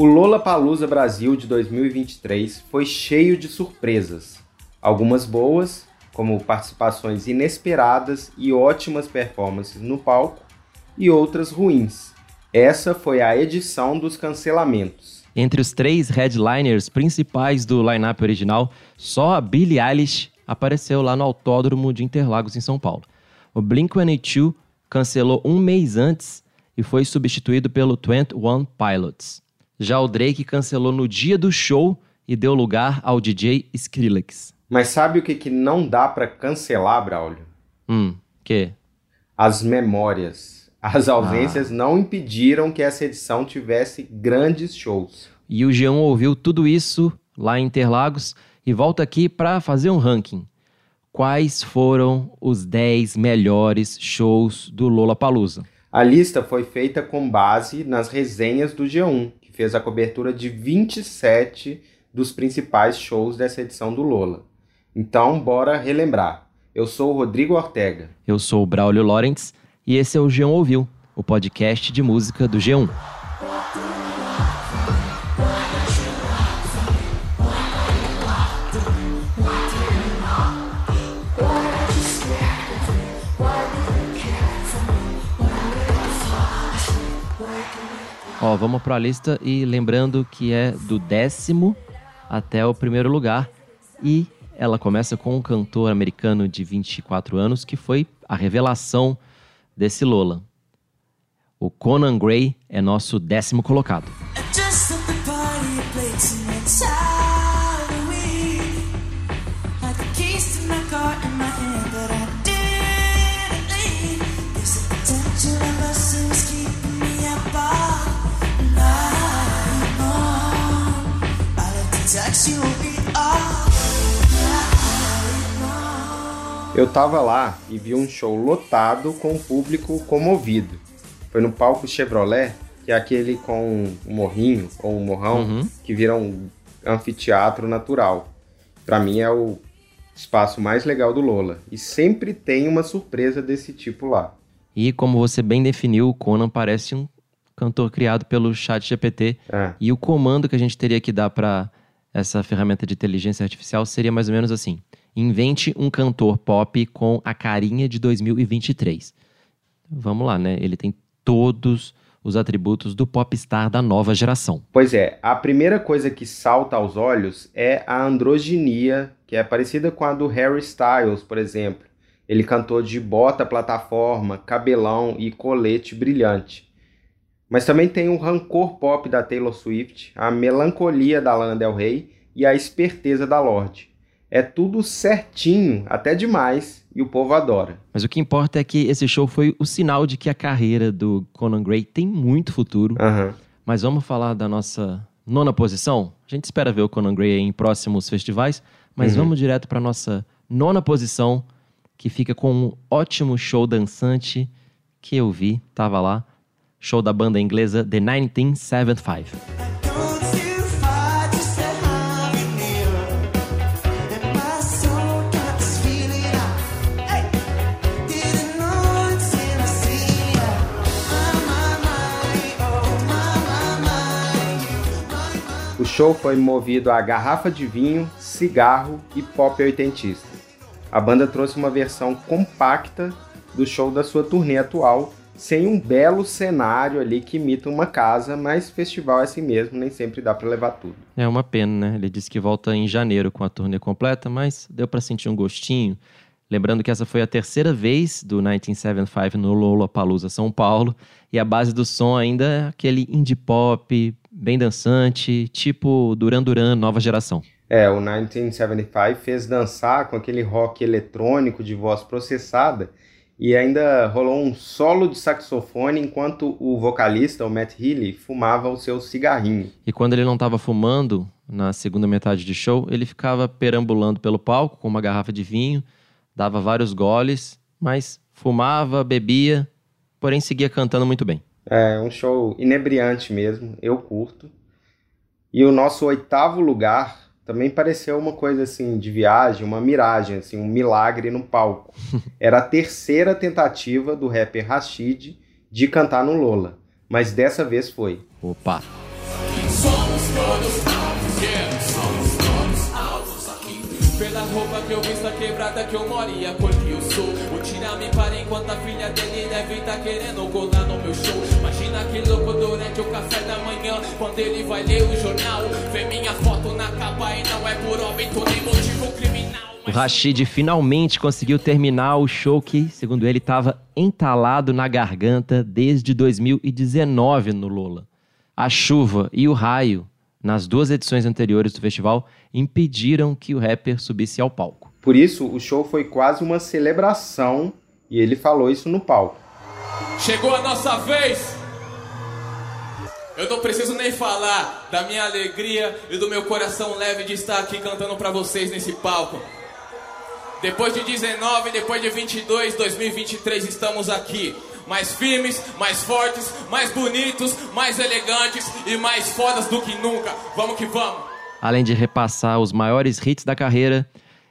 O Lola Palusa Brasil de 2023 foi cheio de surpresas, algumas boas, como participações inesperadas e ótimas performances no palco, e outras ruins. Essa foi a edição dos cancelamentos. Entre os três headliners principais do line-up original, só a Billie Eilish apareceu lá no Autódromo de Interlagos, em São Paulo. O Blink-182 cancelou um mês antes e foi substituído pelo 21 Pilots. Já o Drake cancelou no dia do show e deu lugar ao DJ Skrillex. Mas sabe o que, que não dá para cancelar, Braulio? Hum, que? As memórias. As ausências ah. não impediram que essa edição tivesse grandes shows. E o G1 ouviu tudo isso lá em Interlagos e volta aqui para fazer um ranking. Quais foram os 10 melhores shows do Lola Palusa? A lista foi feita com base nas resenhas do G1, fez a cobertura de 27 dos principais shows dessa edição do Lola. Então, bora relembrar. Eu sou o Rodrigo Ortega. Eu sou o Braulio Lawrence e esse é o G1 Ouviu, o podcast de música do G1. Ó, vamos para a lista e lembrando que é do décimo até o primeiro lugar. E ela começa com um cantor americano de 24 anos que foi a revelação desse Lola. O Conan Gray é nosso décimo colocado. Eu tava lá e vi um show lotado com o público comovido. Foi no palco Chevrolet, que é aquele com um morrinho ou um morrão uhum. que vira um anfiteatro natural. Para mim é o espaço mais legal do Lola e sempre tem uma surpresa desse tipo lá. E como você bem definiu, o Conan parece um cantor criado pelo Chat GPT é. e o comando que a gente teria que dar para essa ferramenta de inteligência artificial seria mais ou menos assim: invente um cantor pop com a carinha de 2023. Vamos lá, né? Ele tem todos os atributos do popstar da nova geração. Pois é, a primeira coisa que salta aos olhos é a androginia, que é parecida com a do Harry Styles, por exemplo. Ele cantou de bota plataforma, cabelão e colete brilhante. Mas também tem o rancor pop da Taylor Swift, a melancolia da Lana Del Rey e a esperteza da Lorde. É tudo certinho, até demais, e o povo adora. Mas o que importa é que esse show foi o sinal de que a carreira do Conan Gray tem muito futuro. Uhum. Mas vamos falar da nossa nona posição? A gente espera ver o Conan Gray em próximos festivais, mas uhum. vamos direto para nossa nona posição, que fica com um ótimo show dançante que eu vi, tava lá, show da banda inglesa The 1975. Show foi movido a garrafa de vinho, cigarro e pop oitentista. A banda trouxe uma versão compacta do show da sua turnê atual, sem um belo cenário ali que imita uma casa, mas festival é assim mesmo, nem sempre dá para levar tudo. É uma pena, né? Ele disse que volta em janeiro com a turnê completa, mas deu para sentir um gostinho. Lembrando que essa foi a terceira vez do 1975 no Lollapalooza São Paulo, e a base do som ainda é aquele indie pop, bem dançante, tipo Duran Duran, nova geração. É, o 1975 fez dançar com aquele rock eletrônico de voz processada, e ainda rolou um solo de saxofone enquanto o vocalista, o Matt Healy, fumava o seu cigarrinho. E quando ele não estava fumando, na segunda metade de show, ele ficava perambulando pelo palco com uma garrafa de vinho, dava vários goles, mas fumava, bebia, porém seguia cantando muito bem. É um show inebriante mesmo, eu curto. E o nosso oitavo lugar também pareceu uma coisa assim de viagem, uma miragem, assim, um milagre no palco. Era a terceira tentativa do rapper Rashid de cantar no Lola, mas dessa vez foi. Opa. Somos todos Pela roupa que eu visto, a quebrada que eu moro e a cor que eu sou. O me para enquanto a filha dele deve tá querendo colar no meu show. Imagina que louco durante o café da manhã, quando ele vai ler o jornal. Vê minha foto na capa e não é por nem motivo criminal. O Rashid finalmente conseguiu terminar o show que, segundo ele, estava entalado na garganta desde 2019 no Lola. A chuva e o raio, nas duas edições anteriores do festival, impediram que o rapper subisse ao palco. Por isso, o show foi quase uma celebração e ele falou isso no palco. Chegou a nossa vez! Eu não preciso nem falar da minha alegria e do meu coração leve de estar aqui cantando para vocês nesse palco. Depois de 19, depois de 22, 2023 estamos aqui mais firmes, mais fortes, mais bonitos, mais elegantes e mais fodas do que nunca. Vamos que vamos! Além de repassar os maiores hits da carreira,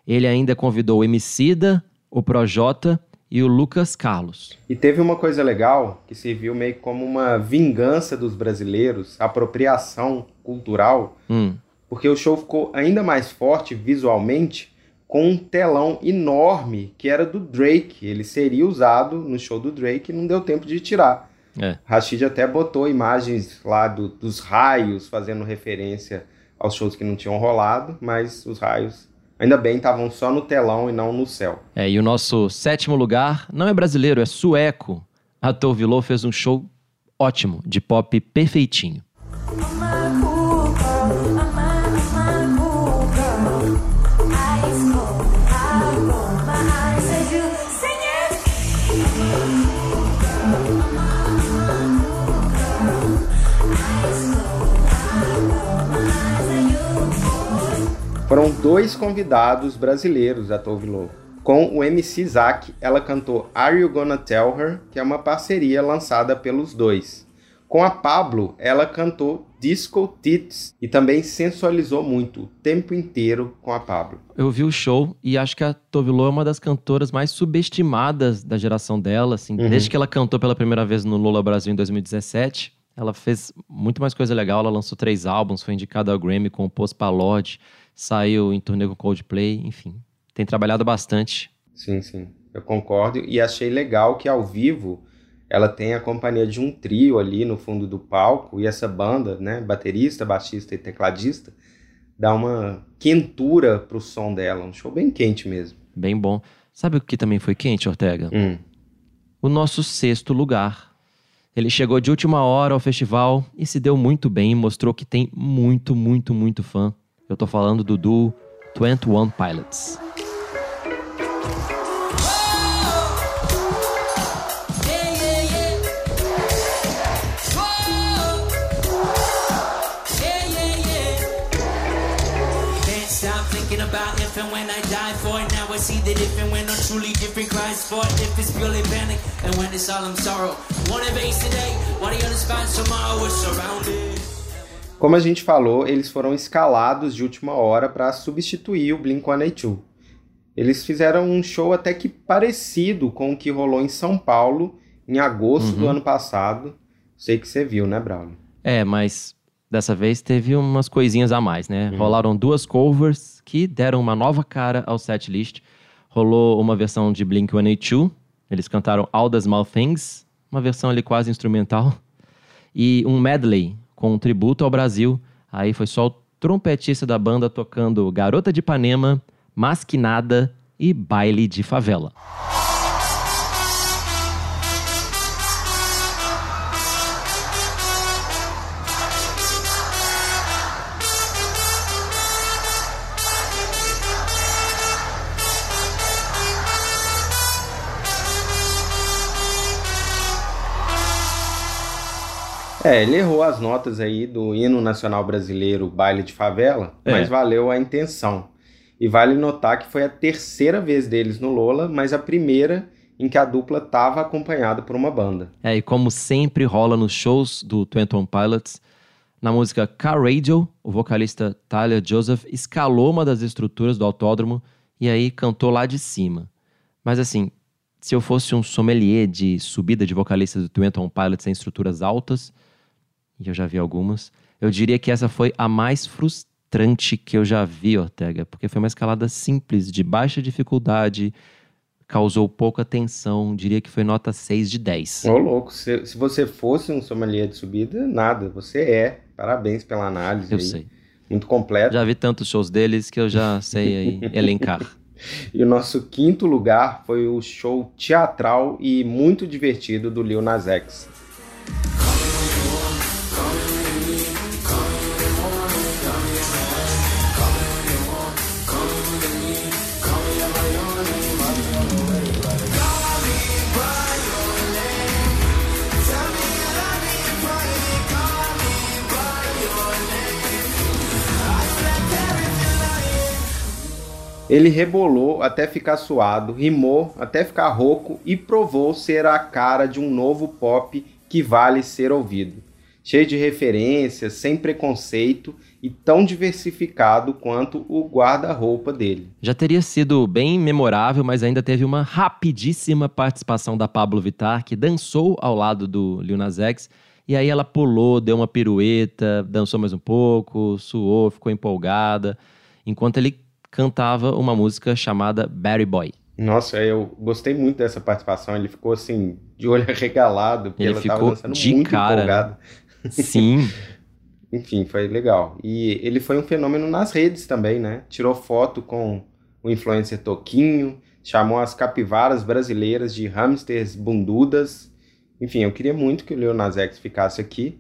ele ainda convidou o Emicida, o Projota e o Lucas Carlos. E teve uma coisa legal que serviu meio como uma vingança dos brasileiros, apropriação cultural, hum. porque o show ficou ainda mais forte visualmente com um telão enorme que era do Drake. Ele seria usado no show do Drake e não deu tempo de tirar. É. Rashid até botou imagens lá do, dos raios, fazendo referência aos shows que não tinham rolado, mas os raios, ainda bem, estavam só no telão e não no céu. É, e o nosso sétimo lugar não é brasileiro, é sueco. A Torvilô fez um show ótimo, de pop perfeitinho. Dois convidados brasileiros a Tove Lo. Com o MC Zack, ela cantou Are You Gonna Tell Her, que é uma parceria lançada pelos dois. Com a Pablo, ela cantou Disco Tits e também sensualizou muito o tempo inteiro com a Pablo. Eu vi o show e acho que a Tovilo é uma das cantoras mais subestimadas da geração dela, assim, uhum. desde que ela cantou pela primeira vez no Lola Brasil em 2017. Ela fez muito mais coisa legal, ela lançou três álbuns, foi indicada ao Grammy com o Post Palode, saiu em turnê com Coldplay, enfim. Tem trabalhado bastante. Sim, sim. Eu concordo e achei legal que ao vivo ela tem a companhia de um trio ali no fundo do palco e essa banda, né, baterista, baixista e tecladista, dá uma quentura pro som dela, um show bem quente mesmo. Bem bom. Sabe o que também foi quente, Ortega? Hum. O nosso sexto lugar. Ele chegou de última hora ao festival e se deu muito bem e mostrou que tem muito, muito, muito fã. Eu tô falando do duo 21 Pilots. See the different when I'm truly different it. If it's purely panic and when it's all I'm sorrow. One today, one of the other spots tomorrow we're surrounded. Como a gente falou, eles foram escalados de última hora para substituir o Blink-182. Eles fizeram um show até que parecido com o que rolou em São Paulo em agosto uhum. do ano passado. Sei que você viu, né, Braulio? É, mas dessa vez teve umas coisinhas a mais, né? Uhum. Rolaram duas covers que deram uma nova cara ao setlist. Rolou uma versão de Blink-182, eles cantaram All the Small Things, uma versão ali quase instrumental, e um medley com um tributo ao Brasil. Aí foi só o trompetista da banda tocando Garota de Ipanema, Masquinada e Baile de Favela. É, ele errou as notas aí do hino nacional brasileiro Baile de Favela, é. mas valeu a intenção. E vale notar que foi a terceira vez deles no Lola, mas a primeira em que a dupla estava acompanhada por uma banda. É, e como sempre rola nos shows do 21 Pilots, Na música Car Radio, o vocalista Tyler Joseph escalou uma das estruturas do autódromo e aí cantou lá de cima. Mas assim, se eu fosse um sommelier de subida de vocalista do Twenty One Pilots em estruturas altas, e eu já vi algumas, eu diria que essa foi a mais frustrante que eu já vi, Ortega, porque foi uma escalada simples, de baixa dificuldade, causou pouca tensão, diria que foi nota 6 de 10. Ô, louco, se, se você fosse um sommelier de subida, nada, você é. Parabéns pela análise. Eu aí. sei. Muito completo. Já vi tantos shows deles que eu já sei aí elencar. E o nosso quinto lugar foi o show teatral e muito divertido do Lil Nas X. Ele rebolou até ficar suado, rimou até ficar rouco e provou ser a cara de um novo pop que vale ser ouvido. Cheio de referências, sem preconceito e tão diversificado quanto o guarda-roupa dele. Já teria sido bem memorável, mas ainda teve uma rapidíssima participação da Pablo Vittar, que dançou ao lado do Lil Nas X, e aí ela pulou, deu uma pirueta, dançou mais um pouco, suou, ficou empolgada, enquanto ele cantava uma música chamada Barry Boy. Nossa, eu gostei muito dessa participação. Ele ficou assim, de olho arregalado, porque ele ela ficou dançando de muito cara. né? empolgada. Sim. Enfim, foi legal. E ele foi um fenômeno nas redes também, né? Tirou foto com o influencer Toquinho, chamou as capivaras brasileiras de hamsters bundudas. Enfim, eu queria muito que o Lil Nas X ficasse aqui,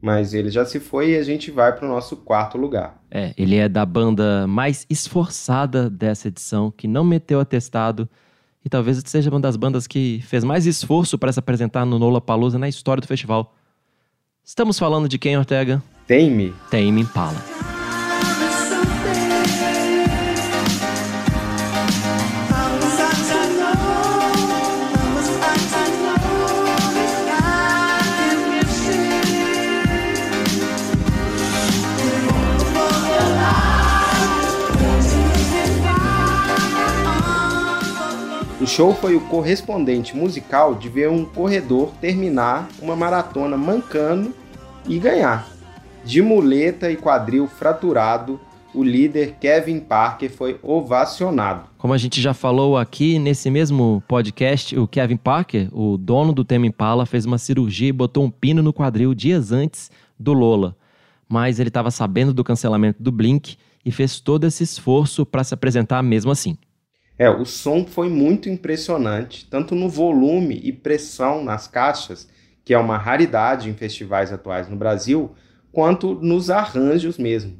mas ele já se foi e a gente vai para o nosso quarto lugar. É, ele é da banda mais esforçada dessa edição, que não meteu atestado. E talvez seja uma das bandas que fez mais esforço para se apresentar no Nola Palusa na história do festival. Estamos falando de quem, Ortega? Tame. Tame Impala. Show foi o correspondente musical de ver um corredor terminar uma maratona mancando e ganhar. De muleta e quadril fraturado, o líder Kevin Parker foi ovacionado. Como a gente já falou aqui nesse mesmo podcast, o Kevin Parker, o dono do Tame Impala, fez uma cirurgia e botou um pino no quadril dias antes do Lola. Mas ele estava sabendo do cancelamento do Blink e fez todo esse esforço para se apresentar mesmo assim. É, o som foi muito impressionante, tanto no volume e pressão nas caixas, que é uma raridade em festivais atuais no Brasil, quanto nos arranjos mesmo.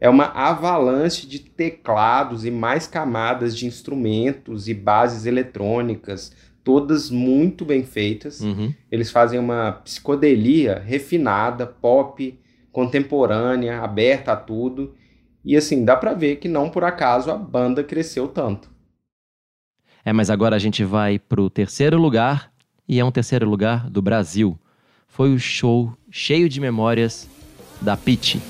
É uma avalanche de teclados e mais camadas de instrumentos e bases eletrônicas, todas muito bem feitas. Uhum. Eles fazem uma psicodelia refinada, pop, contemporânea, aberta a tudo. E assim, dá pra ver que não por acaso a banda cresceu tanto. É, mas agora a gente vai pro terceiro lugar, e é um terceiro lugar do Brasil. Foi o show cheio de memórias da Pitty.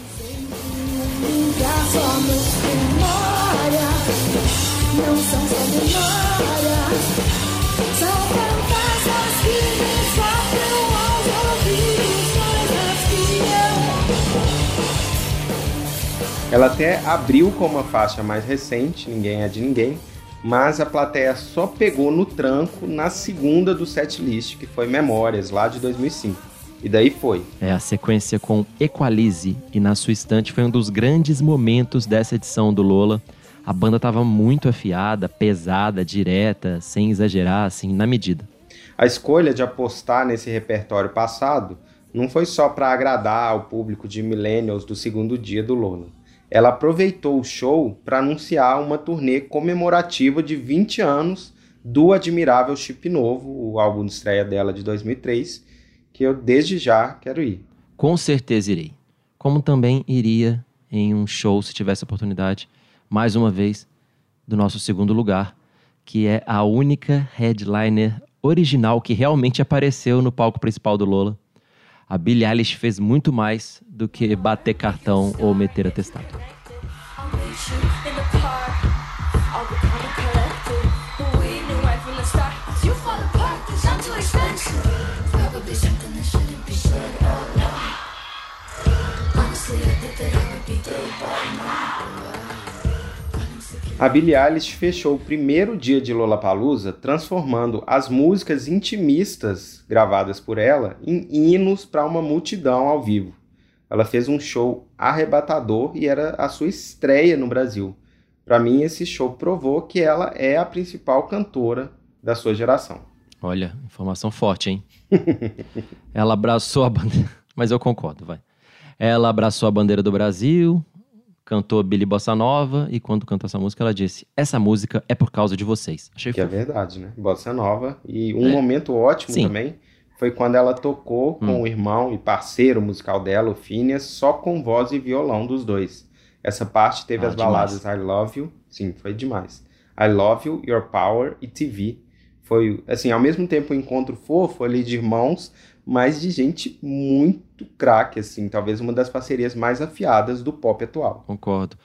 Ela até abriu com uma faixa mais recente, Ninguém é de Ninguém, mas a plateia só pegou no tranco na segunda do setlist, que foi Memórias, lá de 2005. E daí foi. É a sequência com Equalize, e na sua estante foi um dos grandes momentos dessa edição do Lola. A banda estava muito afiada, pesada, direta, sem exagerar, assim, na medida. A escolha de apostar nesse repertório passado não foi só para agradar ao público de millennials do segundo dia do Lola ela aproveitou o show para anunciar uma turnê comemorativa de 20 anos do Admirável Chip Novo, o álbum de estreia dela de 2003, que eu desde já quero ir. Com certeza irei. Como também iria em um show, se tivesse oportunidade, mais uma vez, do nosso segundo lugar, que é a única headliner original que realmente apareceu no palco principal do Lola. A Billie Eilish fez muito mais do que bater cartão ou meter atestado. A Billie Eilish fechou o primeiro dia de Lollapalooza transformando as músicas intimistas gravadas por ela em hinos para uma multidão ao vivo. Ela fez um show arrebatador e era a sua estreia no Brasil. Para mim, esse show provou que ela é a principal cantora da sua geração. Olha, informação forte, hein? ela abraçou a bandeira. Mas eu concordo, vai. Ela abraçou a bandeira do Brasil, cantou Billy Bossa Nova e quando cantou essa música ela disse: "Essa música é por causa de vocês". Achei que é fofo. é verdade, né? Bossa Nova e um é. momento ótimo Sim. também foi quando ela tocou com hum. o irmão e parceiro musical dela, o Phineas, só com voz e violão dos dois. Essa parte teve ah, as baladas demais. I Love You, sim, foi demais. I Love You, Your Power e TV. Foi, assim, ao mesmo tempo um encontro fofo ali de irmãos, mas de gente muito craque, assim, talvez uma das parcerias mais afiadas do pop atual. Concordo.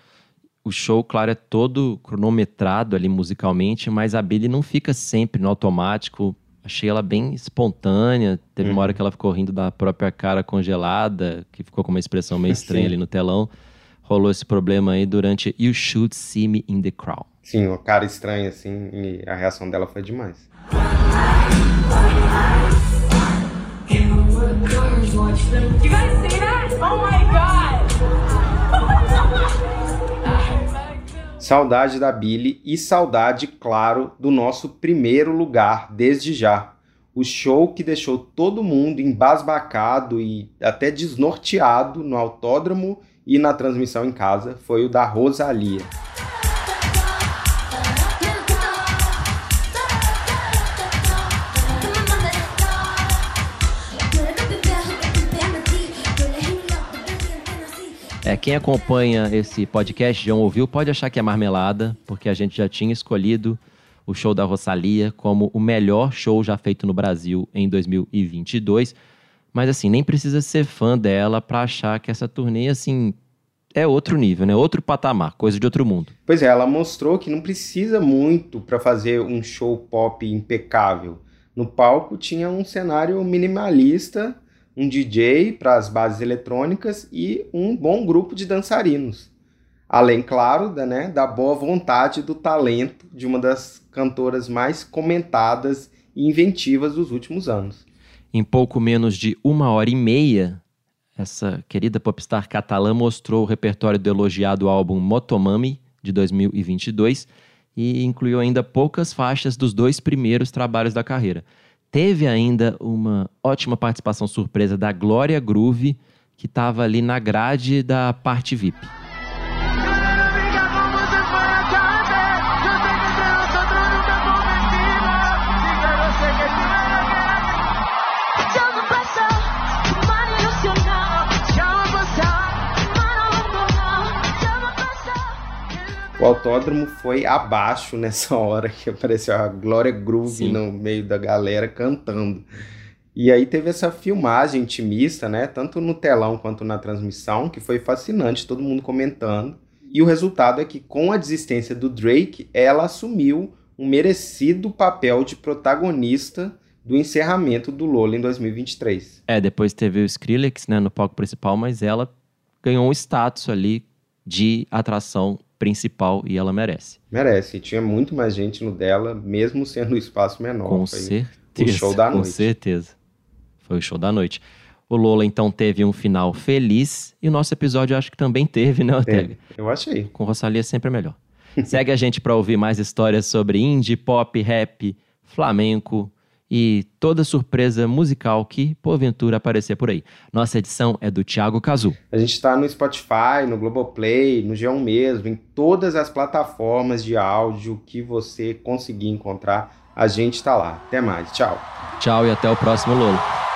O show, claro, é todo cronometrado ali musicalmente, mas a Billy não fica sempre no automático. Achei ela bem espontânea. Teve uhum. uma hora que ela ficou rindo da própria cara congelada, que ficou com uma expressão meio estranha ali no telão. Rolou esse problema aí durante You Should See Me in the Crowd. Sim, uma cara estranha, assim, e a reação dela foi demais. Oh! Saudade da Billy e saudade, claro, do nosso primeiro lugar desde já. O show que deixou todo mundo embasbacado e até desnorteado no autódromo e na transmissão em casa foi o da Rosalia. Quem acompanha esse podcast já ouviu, pode achar que é marmelada, porque a gente já tinha escolhido o show da Rosalia como o melhor show já feito no Brasil em 2022. Mas assim, nem precisa ser fã dela para achar que essa turnê assim é outro nível, né? Outro patamar, coisa de outro mundo. Pois é, ela mostrou que não precisa muito para fazer um show pop impecável. No palco tinha um cenário minimalista um DJ para as bases eletrônicas e um bom grupo de dançarinos. Além, claro, da, né, da boa vontade do talento de uma das cantoras mais comentadas e inventivas dos últimos anos. Em pouco menos de uma hora e meia, essa querida popstar catalã mostrou o repertório do elogiado álbum Motomami, de 2022, e incluiu ainda poucas faixas dos dois primeiros trabalhos da carreira. Teve ainda uma ótima participação surpresa da Glória Groove, que estava ali na grade da parte VIP. Autódromo foi abaixo nessa hora que apareceu a Glória Groove Sim. no meio da galera cantando. E aí teve essa filmagem intimista, né? Tanto no telão quanto na transmissão, que foi fascinante, todo mundo comentando. E o resultado é que, com a desistência do Drake, ela assumiu um merecido papel de protagonista do encerramento do Lola em 2023. É, depois teve o Skrillex né, no palco principal, mas ela ganhou um status ali de atração principal e ela merece. Merece. Tinha muito mais gente no dela, mesmo sendo o espaço menor. Com Foi certeza. O show da noite. Com certeza. Foi o show da noite. O Lola então teve um final feliz e o nosso episódio acho que também teve, né? É, eu achei. Com Rosalia sempre é melhor. Segue a gente para ouvir mais histórias sobre indie, pop, rap, flamenco, e toda surpresa musical que, porventura, aparecer por aí. Nossa edição é do Thiago Cazu. A gente está no Spotify, no Globoplay, no G1 mesmo, em todas as plataformas de áudio que você conseguir encontrar. A gente está lá. Até mais. Tchau. Tchau e até o próximo Lolo.